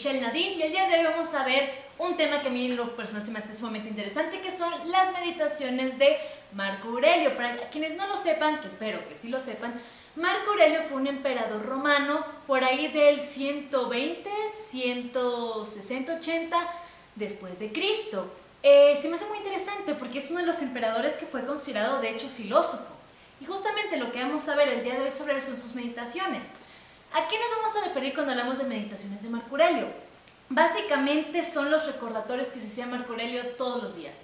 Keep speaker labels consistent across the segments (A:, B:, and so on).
A: Michelle Nadine y el día de hoy vamos a ver un tema que a mí en lo personal se me hace sumamente interesante que son las meditaciones de Marco Aurelio. Para quienes no lo sepan, que espero que sí lo sepan, Marco Aurelio fue un emperador romano por ahí del 120, 160, 80 después de Cristo. Eh, se me hace muy interesante porque es uno de los emperadores que fue considerado de hecho filósofo. Y justamente lo que vamos a ver el día de hoy sobre él son sus meditaciones. ¿A qué nos vamos a referir cuando hablamos de meditaciones de Marco Aurelio? Básicamente son los recordatorios que se hacía Marco Aurelio todos los días.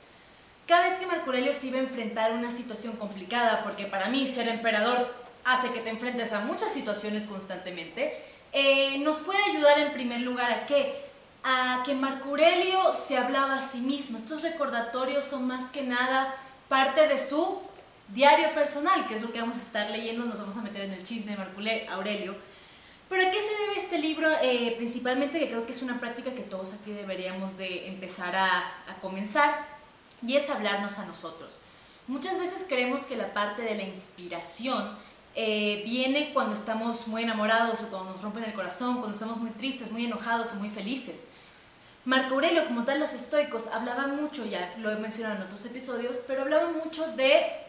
A: Cada vez que Marco Aurelio se iba a enfrentar a una situación complicada, porque para mí ser emperador hace que te enfrentes a muchas situaciones constantemente, eh, nos puede ayudar en primer lugar a qué? A que Marco Aurelio se hablaba a sí mismo. Estos recordatorios son más que nada parte de su diario personal, que es lo que vamos a estar leyendo, nos vamos a meter en el chisme de Marco Aurelio. Pero ¿a qué se debe este libro? Eh, principalmente que creo que es una práctica que todos aquí deberíamos de empezar a, comenzar y es hablarnos a nosotros. Muchas veces creemos que la parte de la inspiración eh, viene cuando estamos muy enamorados o cuando nos rompen el corazón, cuando estamos muy tristes, muy enojados o muy felices. Marco Aurelio, como tal los estoicos, hablaba mucho, ya lo he mencionado en otros episodios, pero hablaba mucho de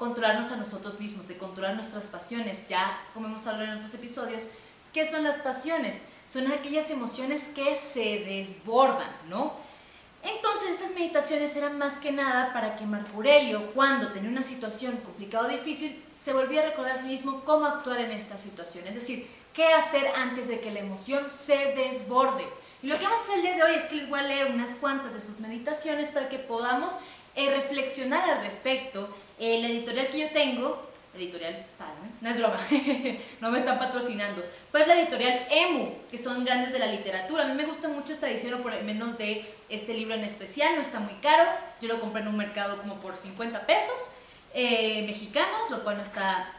A: controlarnos a nosotros mismos, de controlar nuestras pasiones. Ya, como hemos hablado en otros episodios, ¿qué son las pasiones? Son aquellas emociones que se desbordan, ¿no? Entonces estas meditaciones eran más que nada para que Marco Aurelio, cuando tenía una situación complicada o difícil, se volviera a recordar a sí mismo cómo actuar en esta situación. Es decir, qué hacer antes de que la emoción se desborde. Y lo que vamos a hacer el día de hoy es que les voy a leer unas cuantas de sus meditaciones para que podamos eh, reflexionar al respecto la editorial que yo tengo, editorial, no es broma, no me están patrocinando, pues la editorial EMU, que son grandes de la literatura. A mí me gusta mucho esta edición, por menos de este libro en especial, no está muy caro. Yo lo compré en un mercado como por 50 pesos eh, mexicanos, lo cual no está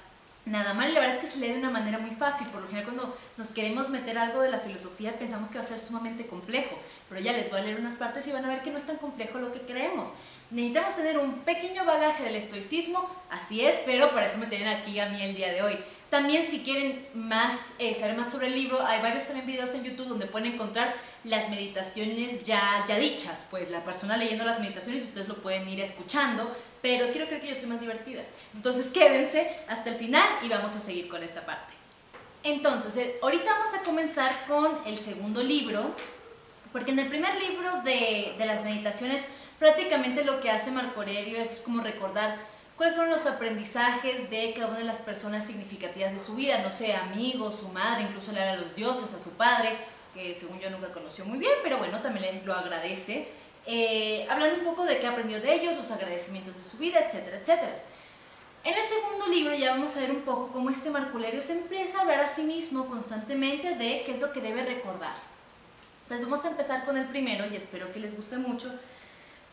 A: nada mal. La verdad es que se lee de una manera muy fácil. Por lo general, cuando nos queremos meter algo de la filosofía, pensamos que va a ser sumamente complejo. Pero ya les voy a leer unas partes y van a ver que no es tan complejo lo que creemos. Necesitamos tener un pequeño bagaje del estoicismo, así es, pero para eso me tienen aquí a mí el día de hoy. También si quieren más, eh, saber más sobre el libro, hay varios también videos en YouTube donde pueden encontrar las meditaciones ya, ya dichas, pues la persona leyendo las meditaciones ustedes lo pueden ir escuchando, pero quiero creer que yo soy más divertida. Entonces quédense hasta el final y vamos a seguir con esta parte. Entonces, eh, ahorita vamos a comenzar con el segundo libro, porque en el primer libro de, de las meditaciones prácticamente lo que hace Marco Aurelio es como recordar cuáles fueron los aprendizajes de cada una de las personas significativas de su vida, no sé, amigos, su madre, incluso le habla a los dioses, a su padre, que según yo nunca conoció muy bien, pero bueno, también lo agradece, eh, hablando un poco de qué aprendió de ellos, los agradecimientos de su vida, etcétera, etcétera. En el segundo libro ya vamos a ver un poco cómo este Marculerio se empieza a hablar a sí mismo constantemente de qué es lo que debe recordar. Entonces vamos a empezar con el primero y espero que les guste mucho.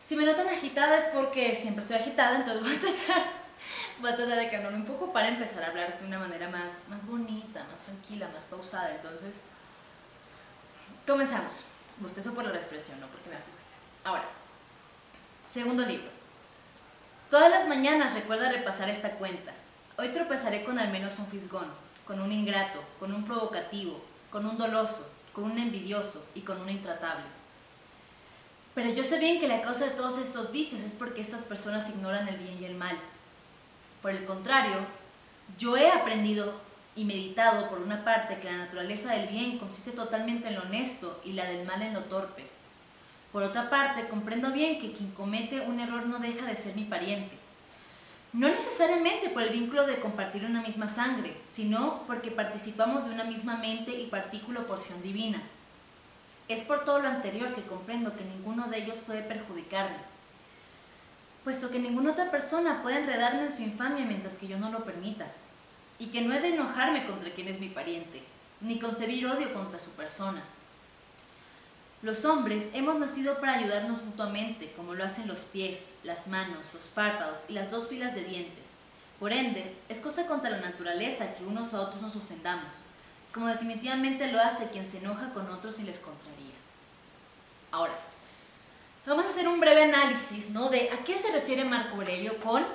A: Si me notan agitada es porque siempre estoy agitada, entonces voy a tratar, voy a tratar de calmarme un poco para empezar a hablar de una manera más, más bonita, más tranquila, más pausada. Entonces, comenzamos. Bostezo por la expresión, no porque me aflige. Ahora, segundo libro. Todas las mañanas recuerda repasar esta cuenta. Hoy tropezaré con al menos un fisgón, con un ingrato, con un provocativo, con un doloso, con un envidioso y con un intratable. Pero yo sé bien que la causa de todos estos vicios es porque estas personas ignoran el bien y el mal. Por el contrario, yo he aprendido y meditado por una parte que la naturaleza del bien consiste totalmente en lo honesto y la del mal en lo torpe. Por otra parte, comprendo bien que quien comete un error no deja de ser mi pariente. No necesariamente por el vínculo de compartir una misma sangre, sino porque participamos de una misma mente y partícula porción divina. Es por todo lo anterior que comprendo que ninguno de ellos puede perjudicarme, puesto que ninguna otra persona puede enredarme en su infamia mientras que yo no lo permita, y que no he de enojarme contra quien es mi pariente, ni concebir odio contra su persona. Los hombres hemos nacido para ayudarnos mutuamente, como lo hacen los pies, las manos, los párpados y las dos filas de dientes. Por ende, es cosa contra la naturaleza que unos a otros nos ofendamos, como definitivamente lo hace quien se enoja con otros y les contraría. Ahora, vamos a hacer un breve análisis ¿no? de a qué se refiere Marco Aurelio con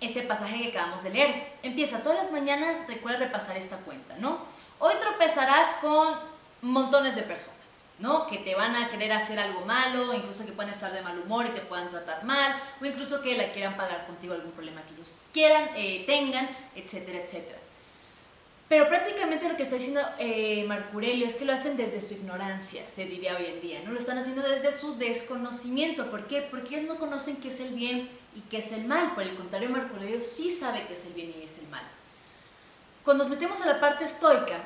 A: este pasaje que acabamos de leer. Empieza, todas las mañanas recuerda repasar esta cuenta, ¿no? Hoy tropezarás con montones de personas. ¿no? Que te van a querer hacer algo malo, incluso que puedan estar de mal humor y te puedan tratar mal, o incluso que la quieran pagar contigo algún problema que ellos quieran, eh, tengan, etcétera, etcétera. Pero prácticamente lo que está diciendo eh, Marcurelio es que lo hacen desde su ignorancia, se diría hoy en día, ¿no? Lo están haciendo desde su desconocimiento. ¿Por qué? Porque ellos no conocen qué es el bien y qué es el mal. Por el contrario, Marcurelio sí sabe qué es el bien y es el mal. Cuando nos metemos a la parte estoica,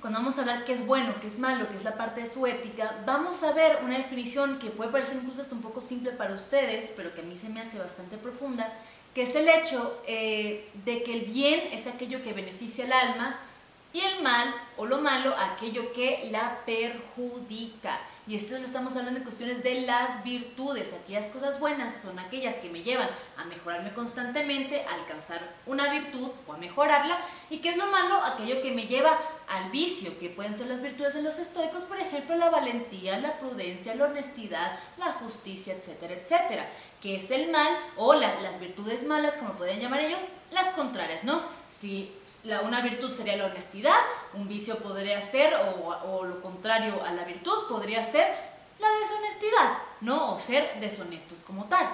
A: cuando vamos a hablar qué es bueno, qué es malo, qué es la parte de su ética, vamos a ver una definición que puede parecer incluso hasta un poco simple para ustedes, pero que a mí se me hace bastante profunda, que es el hecho eh, de que el bien es aquello que beneficia al alma y el mal o lo malo aquello que la perjudica. Y esto lo estamos hablando en cuestiones de las virtudes. Aquellas cosas buenas son aquellas que me llevan a mejorarme constantemente, a alcanzar una virtud o a mejorarla. ¿Y qué es lo malo? Aquello que me lleva al vicio, que pueden ser las virtudes en los estoicos, por ejemplo, la valentía, la prudencia, la honestidad, la justicia, etcétera, etcétera. Que es el mal o las virtudes malas, como pueden llamar ellos, las contrarias, ¿no? Si la, una virtud sería la honestidad, un vicio podría ser, o, lo contrario a la virtud, podría ser ser la deshonestidad, ¿no? O ser deshonestos como tal.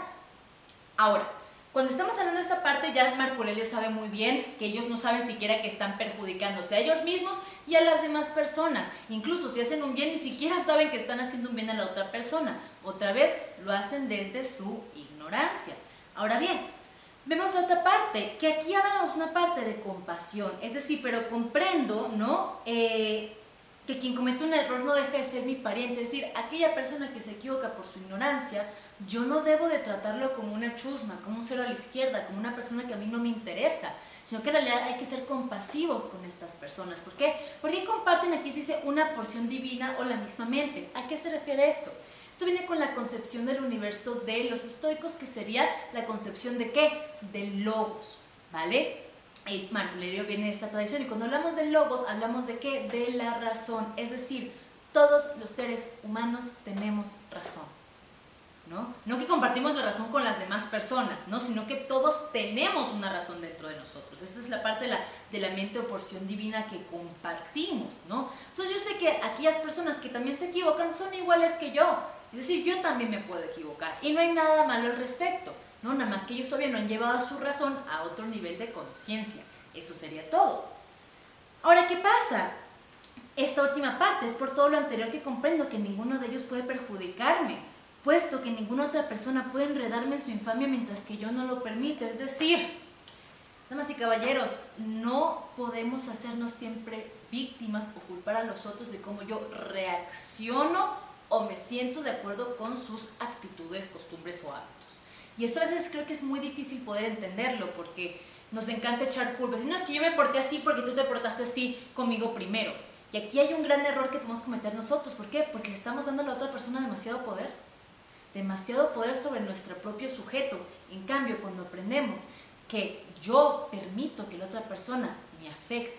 A: Ahora, cuando estamos hablando de esta parte, ya Marco Aurelio sabe muy bien que ellos no saben siquiera que están perjudicándose a ellos mismos y a las demás personas. Incluso si hacen un bien, ni siquiera saben que están haciendo un bien a la otra persona. Otra vez, lo hacen desde su ignorancia. Ahora bien, vemos la otra parte, que aquí hablamos una parte de compasión. Es decir, pero comprendo, ¿no? Eh, que quien comete un error no deja de ser mi pariente, es decir, aquella persona que se equivoca por su ignorancia, yo no debo de tratarlo como una chusma, como un cero a la izquierda, como una persona que a mí no me interesa, sino que en realidad hay que ser compasivos con estas personas. ¿Por qué? Porque comparten aquí se dice una porción divina o la misma mente. ¿A qué se refiere esto? Esto viene con la concepción del universo de los estoicos, que sería la concepción de qué? Del logos, ¿vale? y Marco viene de esta tradición y cuando hablamos de logos hablamos de qué? De la razón, es decir, todos los seres humanos tenemos razón. ¿No? ¿no? que compartimos la razón con las demás personas, ¿no? sino que todos tenemos una razón dentro de nosotros. Esa es la parte de la, de la mente o porción divina que compartimos. ¿no? Entonces yo sé que aquellas personas que también se equivocan son iguales que yo. Es decir, yo también me puedo equivocar y no hay nada malo al respecto. ¿no? Nada más que ellos todavía no han llevado su razón a otro nivel de conciencia. Eso sería todo. Ahora, ¿qué pasa? Esta última parte es por todo lo anterior que comprendo que ninguno de ellos puede perjudicarme, puesto que ninguna otra persona puede enredarme en su infamia mientras que yo no lo permito. Es decir, damas y caballeros, no podemos hacernos siempre víctimas o culpar a los otros de cómo yo reacciono o me siento de acuerdo con sus actitudes, costumbres o hábitos. Y esto a veces creo que es muy difícil poder entenderlo porque nos encanta echar culpas. Y no es que yo me porté así porque tú te portaste así conmigo primero. Y aquí hay un gran error que podemos cometer nosotros. ¿Por qué? Porque estamos dando a la otra persona demasiado poder. Demasiado poder sobre nuestro propio sujeto. En cambio, cuando aprendemos que yo permito que la otra persona me afecte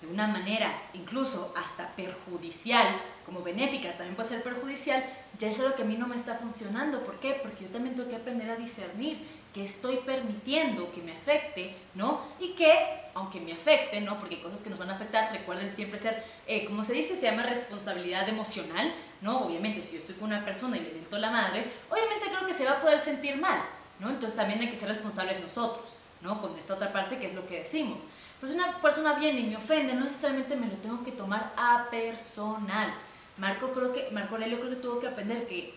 A: de una manera incluso hasta perjudicial, como benéfica, también puede ser perjudicial, ya es algo que a mí no me está funcionando. ¿Por qué? Porque yo también tengo que aprender a discernir que estoy permitiendo que me afecte, ¿no? Y que, aunque me afecte, ¿no? Porque hay cosas que nos van a afectar, recuerden siempre ser, eh, como se dice, se llama responsabilidad emocional, ¿no? Obviamente, si yo estoy con una persona y le invento la madre, obviamente creo que se va a poder sentir mal, ¿no? Entonces también hay que ser responsables nosotros, ¿no? Con esta otra parte que es lo que decimos. Pero si una persona viene y me ofende, no necesariamente me lo tengo que tomar a personal. Marco creo que, Marco Aurelio creo que tuvo que aprender que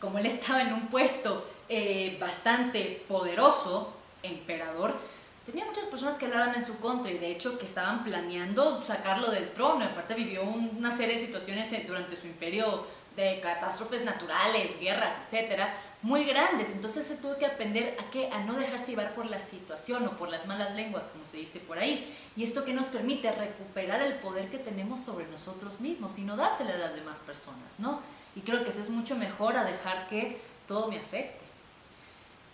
A: como él estaba en un puesto eh, bastante poderoso, emperador, tenía muchas personas que hablaban en su contra y de hecho que estaban planeando sacarlo del trono. Aparte vivió una serie de situaciones durante su imperio de catástrofes naturales, guerras, etcétera, muy grandes. Entonces se tuvo que aprender a qué, a no dejarse llevar por la situación o por las malas lenguas, como se dice por ahí. Y esto que nos permite recuperar el poder que tenemos sobre nosotros mismos y no dárselo a las demás personas, ¿no? Y creo que eso es mucho mejor a dejar que todo me afecte.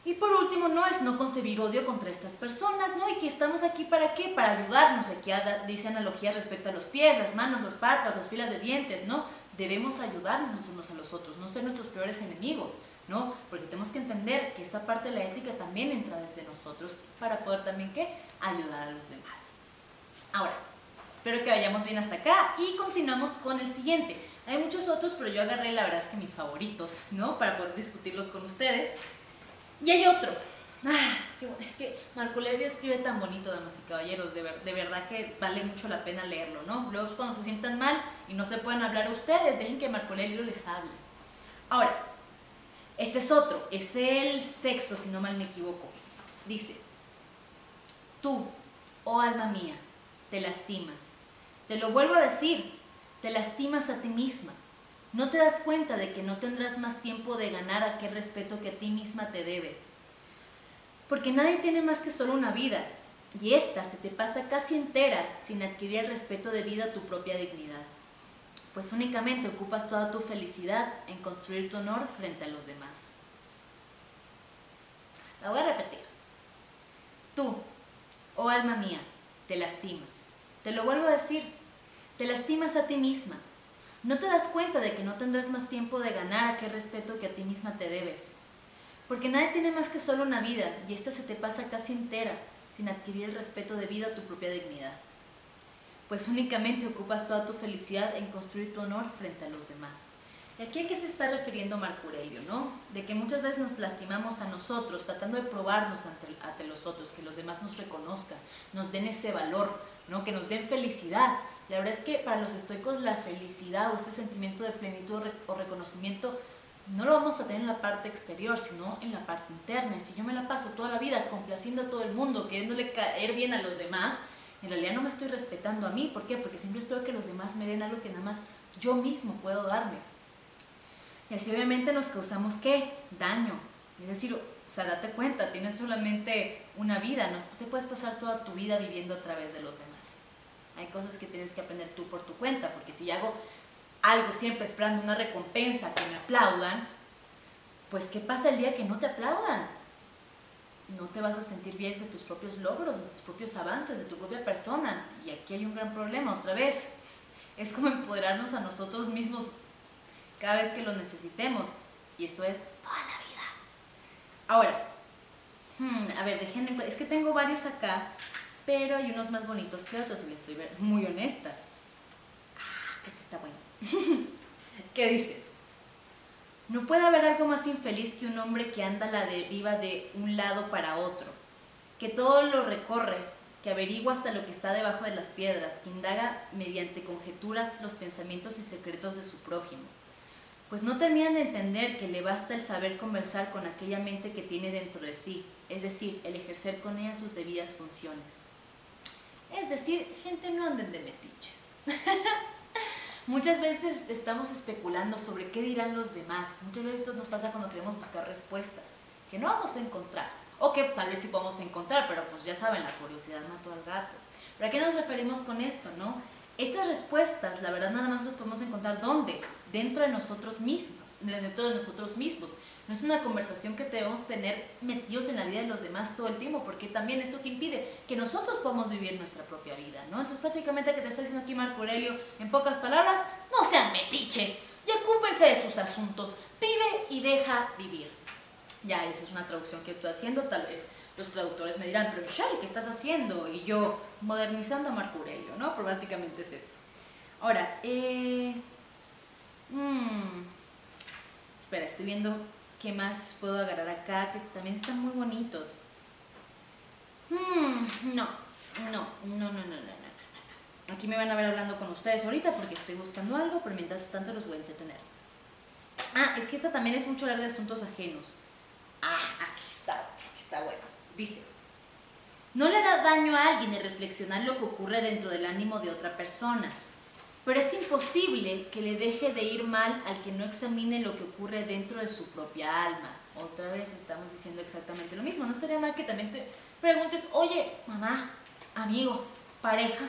A: Y por último, no es no concebir odio contra estas personas, ¿no? Y que estamos aquí para qué? Para ayudarnos. Aquí dice analogías respecto a los pies, las manos, los párpados, las filas de dientes, ¿no? Debemos ayudarnos unos a los otros, no ser nuestros peores enemigos. ¿no? Porque tenemos que entender que esta parte de la ética también entra desde nosotros para poder también ¿qué? ayudar a los demás. Ahora, espero que vayamos bien hasta acá y continuamos con el siguiente. Hay muchos otros, pero yo agarré la verdad es que mis favoritos, ¿no? Para poder discutirlos con ustedes. Y hay otro. Ah. Es que Marco Aurelio escribe tan bonito, damas y caballeros. De, verdad que vale mucho la pena leerlo, ¿no? Luego cuando se sientan mal y no se pueden hablar ustedes, dejen que Marco Aurelio les hable. Ahora, este es otro. Es el sexto, si no mal me equivoco. Dice, tú, oh alma mía, te lastimas. Te lo vuelvo a decir, te lastimas a ti misma. No te das cuenta de que no tendrás más tiempo de ganar aquel respeto que a ti misma te debes. Porque nadie tiene más que solo una vida, y esta se te pasa casi entera sin adquirir el respeto debido a tu propia dignidad. Pues únicamente ocupas toda tu felicidad en construir tu honor frente a los demás. La voy a repetir. Tú, oh alma mía, te lastimas. Te lo vuelvo a decir, te lastimas a ti misma. No te das cuenta de que no tendrás más tiempo de ganar aquel respeto que a ti misma te debes. Porque nadie tiene más que solo una vida y esta se te pasa casi entera sin adquirir el respeto debido a tu propia dignidad. Pues únicamente ocupas toda tu felicidad en construir tu honor frente a los demás. ¿Y aquí a qué se está refiriendo Marco Aurelio, no? De que muchas veces nos lastimamos a nosotros, tratando de probarnos ante, ante los otros, que los demás nos reconozcan, nos den ese valor, ¿no? Que nos den felicidad. La verdad es que para los estoicos la felicidad o este sentimiento de plenitud o reconocimiento no lo vamos a tener en la parte exterior, sino en la parte interna. Y si yo me la paso toda la vida complaciendo a todo el mundo, queriéndole caer bien a los demás, en realidad no me estoy respetando a mí. ¿Por qué? Porque siempre espero que los demás me den algo que nada más yo mismo puedo darme. Y así obviamente nos causamos qué? Daño. Es decir, o sea, date cuenta, tienes solamente una vida, ¿no? Te puedes pasar toda tu vida viviendo a través de los demás. Hay cosas que tienes que aprender tú por tu cuenta, porque si hago algo siempre esperando una recompensa, que me aplaudan, pues ¿qué pasa el día que no te aplaudan? No te vas a sentir bien de tus propios logros, de tus propios avances, de tu propia persona. Y aquí hay un gran problema, otra vez. Es como empoderarnos a nosotros mismos cada vez que lo necesitemos. Y eso es toda la vida. Ahora, hmm, a ver, dejen, es que tengo varios acá, pero hay unos más bonitos que otros, y les soy muy honesta. Ah, este está bueno. ¿Qué dice? No puede haber algo más infeliz que un hombre que anda a la deriva de un lado para otro, que todo lo recorre, que averigua hasta lo que está debajo de las piedras, que indaga mediante conjeturas los pensamientos y secretos de su prójimo. Pues no terminan de entender que le basta el saber conversar con aquella mente que tiene dentro de sí, es decir, el ejercer con ella sus debidas funciones. Es decir, gente no anden de metiches. Muchas veces estamos especulando sobre qué dirán los demás. Muchas veces esto nos pasa cuando queremos buscar respuestas que no vamos a encontrar. O que tal vez sí podemos encontrar, pero pues ya saben, la curiosidad mató al gato. ¿Pero a qué nos referimos con esto, no? Estas respuestas, la verdad, nada más las podemos encontrar ¿dónde? Dentro de nosotros mismos, dentro de nosotros mismos. No es una conversación que debemos tener metidos en la vida de los demás todo el tiempo, porque también eso que impide que nosotros podamos vivir nuestra propia vida, ¿no? Entonces prácticamente que te está diciendo aquí Marco Aurelio, en pocas palabras, no sean metiches y ocúpense de sus asuntos, vive y deja vivir. Ya, esa es una traducción que estoy haciendo, tal vez los traductores me dirán, pero Michelle, ¿qué estás haciendo? Y yo, modernizando a Marco Aurelio, ¿no? Pero prácticamente es esto. Ahora, eh, mmm, espera, estoy viendo ¿Qué más puedo agarrar acá? Que también están muy bonitos. Hmm, no, no, no, no, no, no, no, Aquí me van a ver hablando con ustedes ahorita porque estoy buscando algo, pero mientras tanto los voy a entretener. Ah, es que esta también es mucho hablar de asuntos ajenos. Ah, aquí está otro, está bueno. Dice, no le hará daño a alguien el reflexionar lo que ocurre dentro del ánimo de otra persona pero es imposible que le deje de ir mal al que no examine lo que ocurre dentro de su propia alma. Otra vez estamos diciendo exactamente lo mismo. No estaría mal que también te preguntes, oye, mamá, amigo, pareja,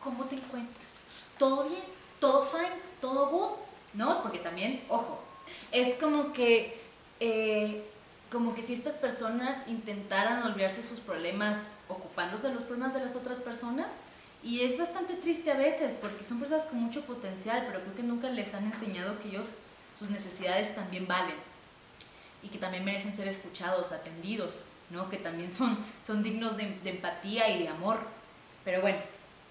A: ¿cómo te encuentras? ¿Todo bien? ¿Todo fine? ¿Todo good? ¿No? Porque también, ojo, es como que, eh, como que si estas personas intentaran olvidarse sus problemas ocupándose de los problemas de las otras personas, y es bastante triste a veces porque son personas con mucho potencial, pero creo que nunca les han enseñado que ellos, sus necesidades también valen y que también merecen ser escuchados, atendidos, ¿no? que también son, son dignos de, empatía y de amor. Pero bueno,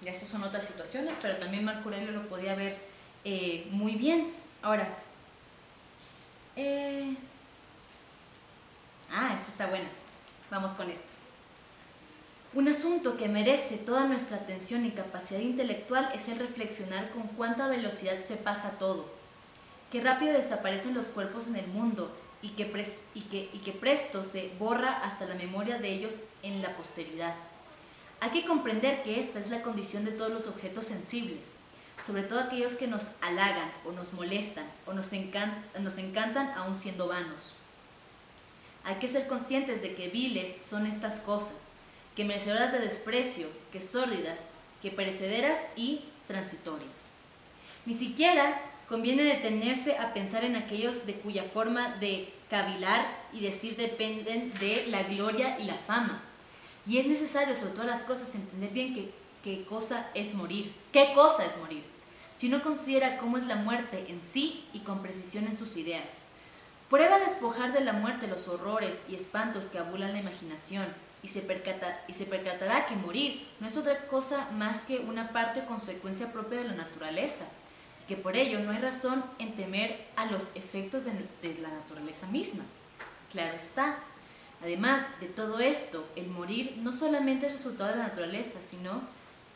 A: Ya eso son otras situaciones, pero también Marco Aurelio lo podía ver eh, muy bien. Ahora, eh, ah, esta está buena. Vamos con esto. Un asunto que merece toda nuestra atención y capacidad intelectual es el reflexionar con cuánta velocidad se pasa todo, qué rápido desaparecen los cuerpos en el mundo y que, y que, y que presto se borra hasta la memoria de ellos en la posteridad. Hay que comprender que esta es la condición de todos los objetos sensibles, sobre todo aquellos que nos halagan o nos molestan o nos, nos encantan aún siendo vanos. Hay que ser conscientes de que viles son estas cosas, que merecedoras de desprecio, que sórdidas, que perecederas y transitorias. Ni siquiera conviene detenerse a pensar en aquellos de cuya forma de cavilar y decir dependen de la gloria y la fama. Y es necesario, sobre todas las cosas, entender bien qué cosa es morir. ¿Qué cosa es morir? Si uno considera cómo es la muerte en sí y con precisión en sus ideas. Prueba despojar de la muerte los horrores y espantos que abulan la imaginación y se, percata, y se percatará que morir no es otra cosa más que una parte consecuencia propia de la naturaleza, y que por ello no hay razón en temer a los efectos de, de la naturaleza misma. Claro está. Además de todo esto, el morir no solamente es resultado de la naturaleza, sino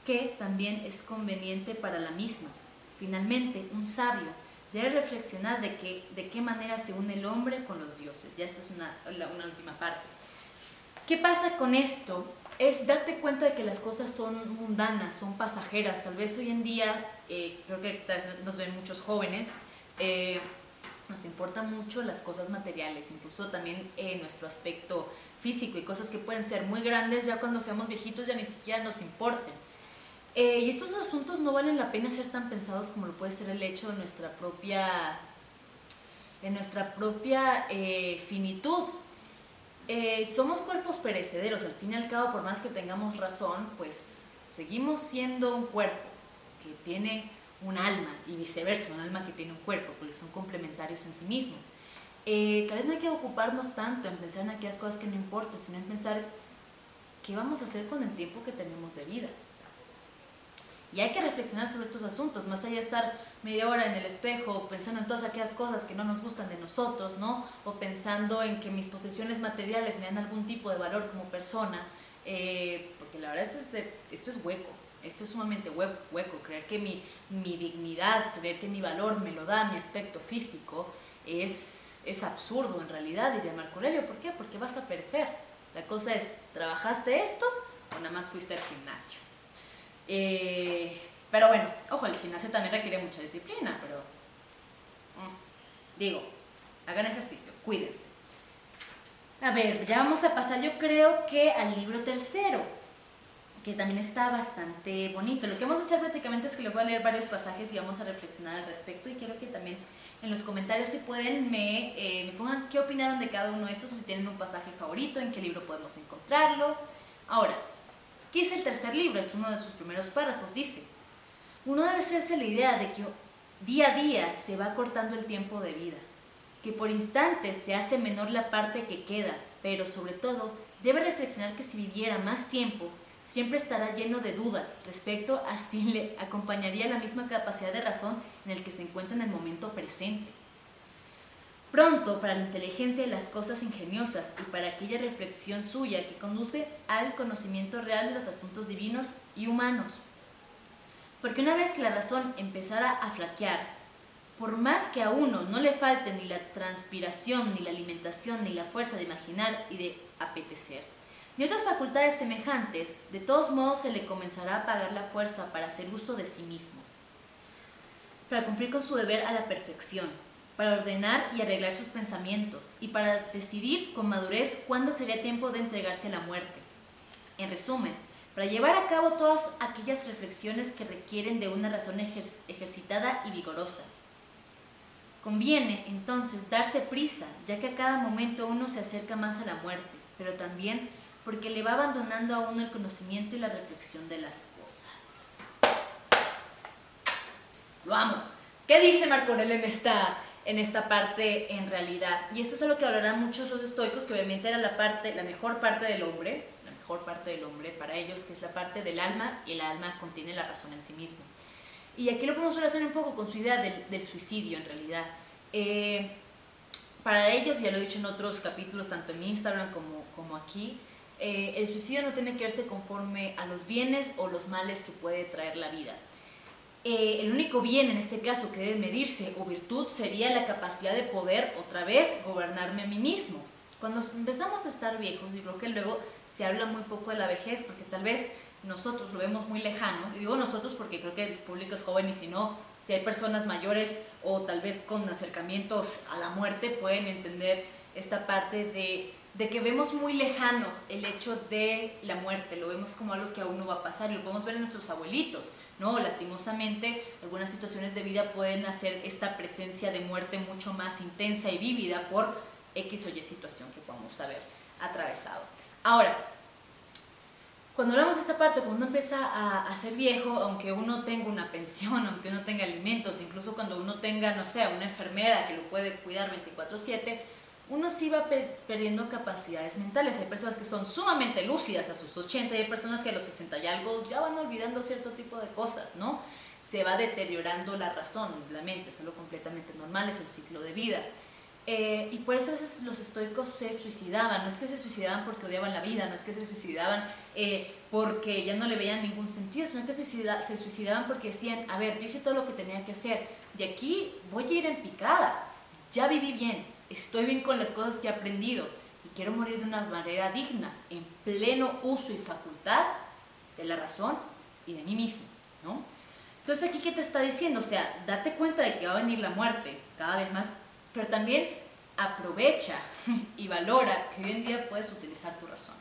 A: que también es conveniente para la misma. Finalmente, un sabio debe reflexionar de, que, de qué manera se une el hombre con los dioses. Ya esta es una, una última parte. ¿Qué pasa con esto? Es darte cuenta de que las cosas son mundanas, son pasajeras. Tal vez hoy en día, eh, creo que nos ven muchos jóvenes, eh, nos importan mucho las cosas materiales, incluso también eh, nuestro aspecto físico y cosas que pueden ser muy grandes, ya cuando seamos viejitos ya ni siquiera nos importen. y estos asuntos no valen la pena ser tan pensados como lo puede ser el hecho de nuestra propia, de nuestra propia finitud. Eh, somos cuerpos perecederos, al fin y al cabo, por más que tengamos razón, pues seguimos siendo un cuerpo que tiene un alma y viceversa, un alma que tiene un cuerpo, porque son complementarios en sí mismos. Eh, tal vez no hay que ocuparnos tanto en pensar en aquellas cosas que no importan, sino en pensar qué vamos a hacer con el tiempo que tenemos de vida. Y hay que reflexionar sobre estos asuntos, más allá de estar media hora en el espejo pensando en todas aquellas cosas que no nos gustan de nosotros, ¿no? O pensando en que mis posesiones materiales me dan algún tipo de valor como persona, eh, porque la verdad esto es, esto es hueco, esto es sumamente hueco, creer que mi, mi, dignidad, creer que mi valor me lo da mi aspecto físico, es, es absurdo en realidad, diría Marco Aurelio, ¿por qué? Porque vas a perecer. La cosa es, ¿trabajaste esto o nada más fuiste al gimnasio? Eh, pero bueno, ojo, el gimnasio también requiere mucha disciplina, pero mm, digo, hagan ejercicio, cuídense. A ver, ya vamos a pasar yo creo que al libro tercero, que también está bastante bonito. Lo que vamos a hacer prácticamente es que les voy a leer varios pasajes y vamos a reflexionar al respecto y quiero que también en los comentarios si pueden me, eh, me pongan qué opinaron de cada uno de estos o si tienen un pasaje favorito, en qué libro podemos encontrarlo. Ahora, ¿Qué es el tercer libro? Es uno de sus primeros párrafos. Dice, uno debe hacerse la idea de que día a día se va cortando el tiempo de vida, que por instantes se hace menor la parte que queda, pero sobre todo debe reflexionar que si viviera más tiempo, siempre estará lleno de duda respecto a si le acompañaría la misma capacidad de razón en el que se encuentra en el momento presente. Pronto para la inteligencia y las cosas ingeniosas y para aquella reflexión suya que conduce al conocimiento real de los asuntos divinos y humanos. Porque una vez que la razón empezara a flaquear, por más que a uno no le falte ni la transpiración, ni la alimentación, ni la fuerza de imaginar y de apetecer, ni otras facultades semejantes, de todos modos se le comenzará a pagar la fuerza para hacer uso de sí mismo, para cumplir con su deber a la perfección, para ordenar y arreglar sus pensamientos y para decidir con madurez cuándo sería tiempo de entregarse a la muerte. En resumen, para llevar a cabo todas aquellas reflexiones que requieren de una razón ejercitada y vigorosa. Conviene entonces darse prisa, ya que a cada momento uno se acerca más a la muerte, pero también porque le va abandonando a uno el conocimiento y la reflexión de las cosas. Lo amo. ¿Qué dice Marco Aurelio en esta en esta parte en realidad. Y esto es lo que hablarán muchos los estoicos, que obviamente era la parte, la mejor parte del hombre, mejor parte del hombre para ellos, que es la parte del alma, y el alma contiene la razón en sí mismo. Y aquí lo podemos relacionar un poco con su idea del, suicidio en realidad. Eh, para ellos, ya lo he dicho en otros capítulos, tanto en Instagram como, como aquí, eh, el suicidio no tiene que verse conforme a los bienes o los males que puede traer la vida. Eh, el único bien en este caso que debe medirse o virtud sería la capacidad de poder otra vez gobernarme a mí mismo. Cuando empezamos a estar viejos, y creo que luego se habla muy poco de la vejez, porque tal vez nosotros lo vemos muy lejano, y digo nosotros porque creo que el público es joven y si no, si hay personas mayores o tal vez con acercamientos a la muerte, pueden entender esta parte de, de, que vemos muy lejano el hecho de la muerte, lo vemos como algo que aún no va a pasar y lo podemos ver en nuestros abuelitos, ¿no? Lastimosamente, algunas situaciones de vida pueden hacer esta presencia de muerte mucho más intensa y vívida por X o Y situación que podamos haber atravesado. Ahora, cuando hablamos de esta parte, cuando uno empieza a, a, ser viejo, aunque uno tenga una pensión, aunque uno tenga alimentos, incluso cuando uno tenga, no sé, una enfermera que lo puede cuidar 24/7, uno sí va perdiendo capacidades mentales. Hay personas que son sumamente lúcidas a sus 80 y hay personas que a los 60 y algo ya van olvidando cierto tipo de cosas, ¿no? Se va deteriorando la razón, la mente, es algo completamente normal, es el ciclo de vida. Eh, y por eso a veces los estoicos se suicidaban, no es que se suicidaban porque odiaban la vida, no es que se suicidaban eh, porque ya no le veían ningún sentido, sino que se, se suicidaban porque decían, a ver, yo hice todo lo que tenía que hacer, de aquí voy a ir en picada, ya viví bien, estoy bien con las cosas que he aprendido y quiero morir de una manera digna, en pleno uso y facultad de la razón y de mí mismo, ¿no? Entonces aquí, ¿qué te está diciendo? O sea, date cuenta de que va a venir la muerte cada vez más, pero también aprovecha y valora que hoy en día puedes utilizar tu razón.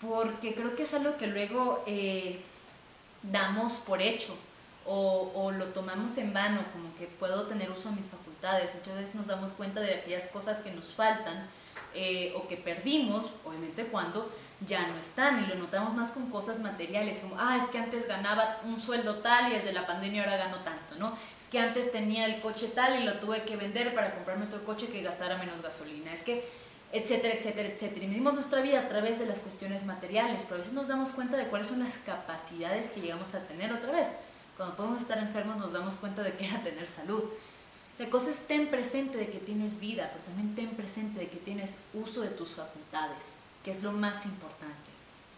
A: Porque creo que es algo que luego eh, damos por hecho o, o, lo tomamos en vano, como que puedo tener uso de mis facultades. Muchas veces nos damos cuenta de aquellas cosas que nos faltan eh, o que perdimos, obviamente cuando ya no están, y lo notamos más con cosas materiales, como, ah, es que antes ganaba un sueldo tal y desde la pandemia ahora gano tanto, ¿no? Es que antes tenía el coche tal y lo tuve que vender para comprarme otro coche que gastara menos gasolina. Es que etcétera, etcétera, etcétera. Y medimos nuestra vida a través de las cuestiones materiales, pero a veces nos damos cuenta de cuáles son las capacidades que llegamos a tener otra vez. Cuando podemos estar enfermos nos damos cuenta de que era tener salud. La cosa es ten presente de que tienes vida, pero también ten presente de que tienes uso de tus facultades, que es lo más importante.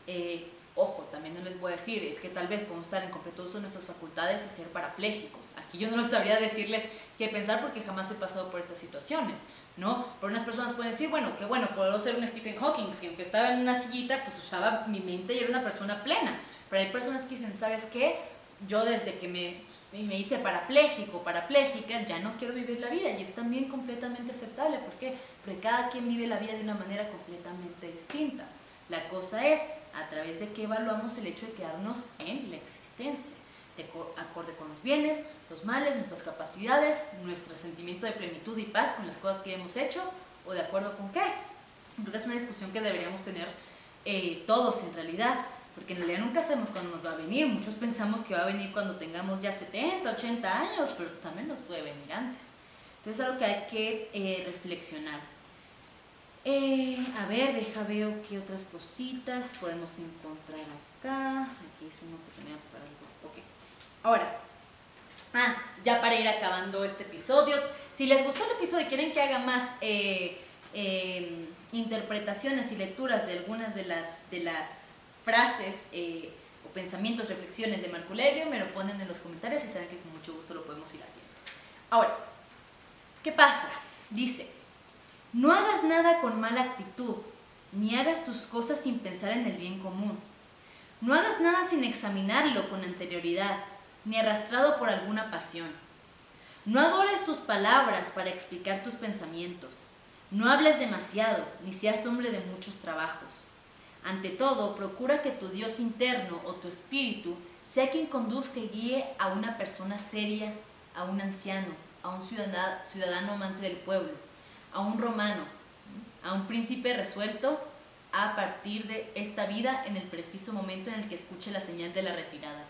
A: Eh, ojo, también no les voy a decir, es que tal vez podemos estar en completo uso de nuestras facultades y ser parapléjicos. Aquí yo no les sabría decirles qué pensar porque jamás he pasado por estas situaciones, ¿no? Por unas personas pueden decir, bueno, que bueno, puedo ser un Stephen Hawking, que aunque estaba en una sillita, pues usaba mi mente y era una persona plena. Pero hay personas que dicen, ¿sabes qué? Yo desde que me, me hice parapléjico, parapléjica, ya no quiero vivir la vida y es también completamente aceptable. ¿Por qué? Porque cada quien vive la vida de una manera completamente distinta. La cosa es a través de qué evaluamos el hecho de quedarnos en la existencia, de acorde con los bienes, los males, nuestras capacidades, nuestro sentimiento de plenitud y paz con las cosas que hemos hecho o de acuerdo con qué. Creo que es una discusión que deberíamos tener eh, todos en realidad porque en realidad nunca sabemos cuándo nos va a venir. Muchos pensamos que va a venir cuando tengamos ya 70, 80 años, pero también nos puede venir antes. Entonces es algo que hay que eh, reflexionar. Eh, a ver, deja veo qué otras cositas podemos encontrar acá. Aquí es uno que tenía para algo. Ok. Ahora, ah, ya para ir acabando este episodio. Si les gustó el episodio y quieren que haga más eh, interpretaciones y lecturas de algunas de las, de las frases eh, o pensamientos, reflexiones de Marco me lo ponen en los comentarios y saben que con mucho gusto lo podemos ir haciendo. Ahora, ¿qué pasa? Dice, no hagas nada con mala actitud, ni hagas tus cosas sin pensar en el bien común. No hagas nada sin examinarlo con anterioridad, ni arrastrado por alguna pasión. No adores tus palabras para explicar tus pensamientos. No hables demasiado, ni seas hombre de muchos trabajos. Ante todo, procura que tu Dios interno o tu espíritu sea quien conduzca y guíe a una persona seria, a un anciano, a un ciudadano, amante del pueblo, a un romano, a un príncipe resuelto a partir de esta vida en el preciso momento en el que escuche la señal de la retirada.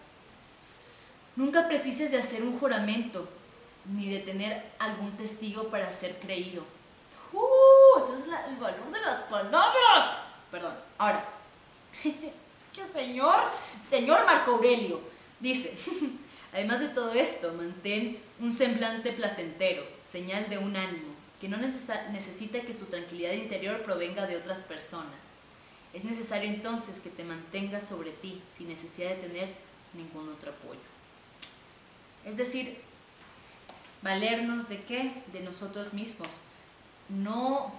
A: Nunca precises de hacer un juramento ni de tener algún testigo para ser creído. ¡Uh! Eso es el valor de las palabras. Perdón. Ahora, ¿qué señor? Señor Marco Aurelio, dice, además de todo esto, mantén un semblante placentero, señal de un ánimo, que no necesita que su tranquilidad interior provenga de otras personas. Es necesario entonces que te mantengas sobre ti, sin necesidad de tener ningún otro apoyo. Es decir, valernos de qué? De nosotros mismos. No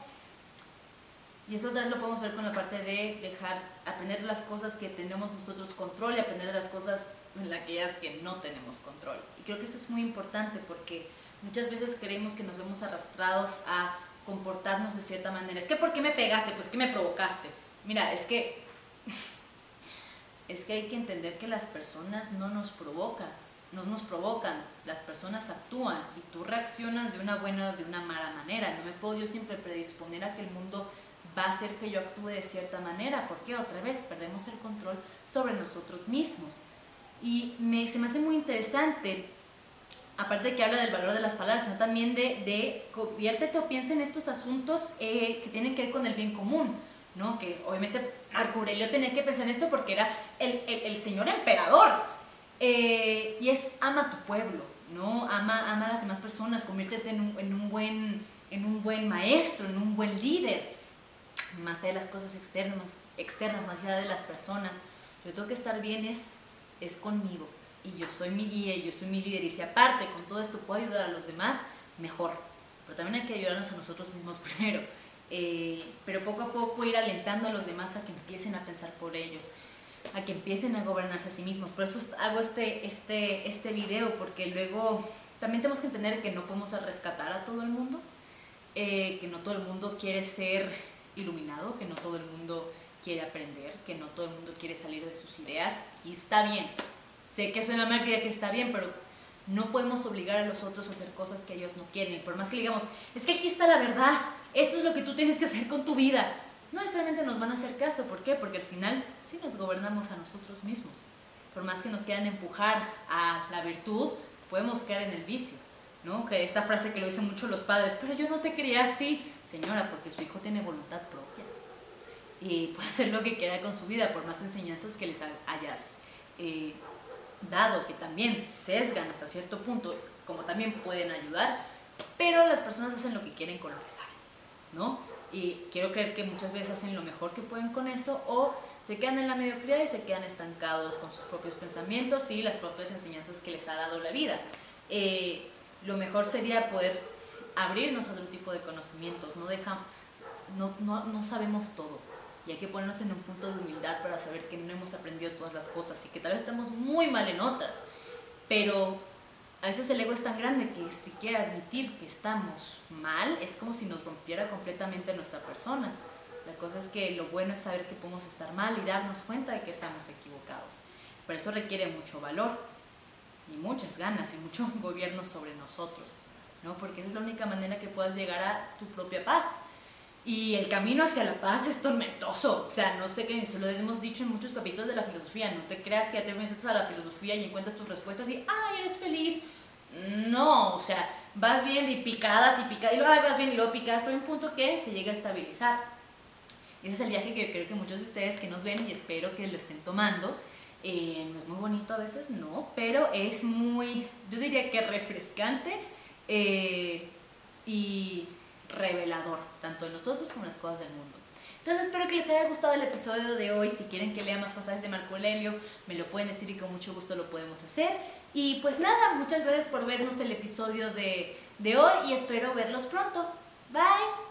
A: y eso vez lo podemos ver con la parte de dejar, aprender las cosas que tenemos nosotros control y aprender las cosas en aquellas que no tenemos control. Y creo que eso es muy importante porque muchas veces creemos que nos vemos arrastrados a comportarnos de cierta manera. Es que ¿por qué me pegaste? Pues que me provocaste. Mira, es que es que hay que entender que las personas no nos provocas, no nos provocan, las personas actúan y tú reaccionas de una buena o de una mala manera. No me puedo yo siempre predisponer a que el mundo va a hacer que yo actúe de cierta manera, porque otra vez perdemos el control sobre nosotros mismos. Y me, se me hace muy interesante, aparte de que habla del valor de las palabras, sino también de, de conviértete o piensa en estos asuntos eh, que tienen que ver con el bien común, ¿no? Que obviamente Marco Aurelio tenía que pensar en esto porque era el, el, señor emperador. Eh, y es ama tu pueblo, ¿no? Ama, ama a las demás personas, conviértete en un, en un, buen, en un buen maestro, en un buen líder más allá de las cosas externas, externas, más allá de las personas. Yo tengo que estar bien es, es conmigo. Y yo soy mi guía, yo soy mi líder. Y si aparte con todo esto puedo ayudar a los demás, mejor. Pero también hay que ayudarnos a nosotros mismos primero. Eh, pero poco a poco ir alentando a los demás a que empiecen a pensar por ellos, a que empiecen a gobernarse a sí mismos. Por eso hago este, este, este video, porque luego también tenemos que entender que no podemos rescatar a todo el mundo, eh, que no todo el mundo quiere ser iluminado, que no todo el mundo quiere aprender, que no todo el mundo quiere salir de sus ideas y está bien. Sé que suena mal que está bien, pero no podemos obligar a los otros a hacer cosas que ellos no quieren. Por más que digamos, es que aquí está la verdad, esto es lo que tú tienes que hacer con tu vida. No necesariamente nos van a hacer caso, ¿por qué? Porque al final sí nos gobernamos a nosotros mismos. Por más que nos quieran empujar a la virtud, podemos caer en el vicio. ¿No? Que esta frase que lo dicen mucho los padres, pero yo no te quería así, señora, porque su hijo tiene voluntad propia y puede hacer lo que quiera con su vida, por más enseñanzas que les hayas eh, dado, que también sesgan hasta cierto punto, como también pueden ayudar, pero las personas hacen lo que quieren con lo que saben, ¿no? Y quiero creer que muchas veces hacen lo mejor que pueden con eso o se quedan en la mediocridad y se quedan estancados con sus propios pensamientos y las propias enseñanzas que les ha dado la vida. Eh, lo mejor sería poder abrirnos a otro tipo de conocimientos, no, no, no, no sabemos todo y hay que ponernos en un punto de humildad para saber que no hemos aprendido todas las cosas y que tal vez estamos muy mal en otras, pero a veces el ego es tan grande que si quiere admitir que estamos mal es como si nos rompiera completamente nuestra persona. La cosa es que lo bueno es saber que podemos estar mal y darnos cuenta de que estamos equivocados. Pero eso requiere mucho valor y muchas ganas y mucho gobierno sobre nosotros, ¿no? Porque esa es la única manera que puedas llegar a tu propia paz. Y el camino hacia la paz es tormentoso, o sea, no sé qué, se lo hemos dicho en muchos capítulos de la filosofía, no te creas que ya te metes a la filosofía y encuentras tus respuestas y, ay, eres feliz. No, o sea, vas bien y picadas y picadas, y luego vas bien y luego picadas, pero hay un punto que se llega a estabilizar. Ese es el viaje que creo que muchos de ustedes que nos ven y espero que lo estén tomando, eh, no es muy bonito a veces, no, pero es muy, yo diría que refrescante eh, y revelador, tanto en nosotros como en las cosas del mundo. Entonces espero que les haya gustado el episodio de hoy. Si quieren que lea más pasajes de Marco Aurelio, me lo pueden decir y con mucho gusto lo podemos hacer. Y pues nada, muchas gracias por vernos el episodio de, de hoy y espero verlos pronto. Bye.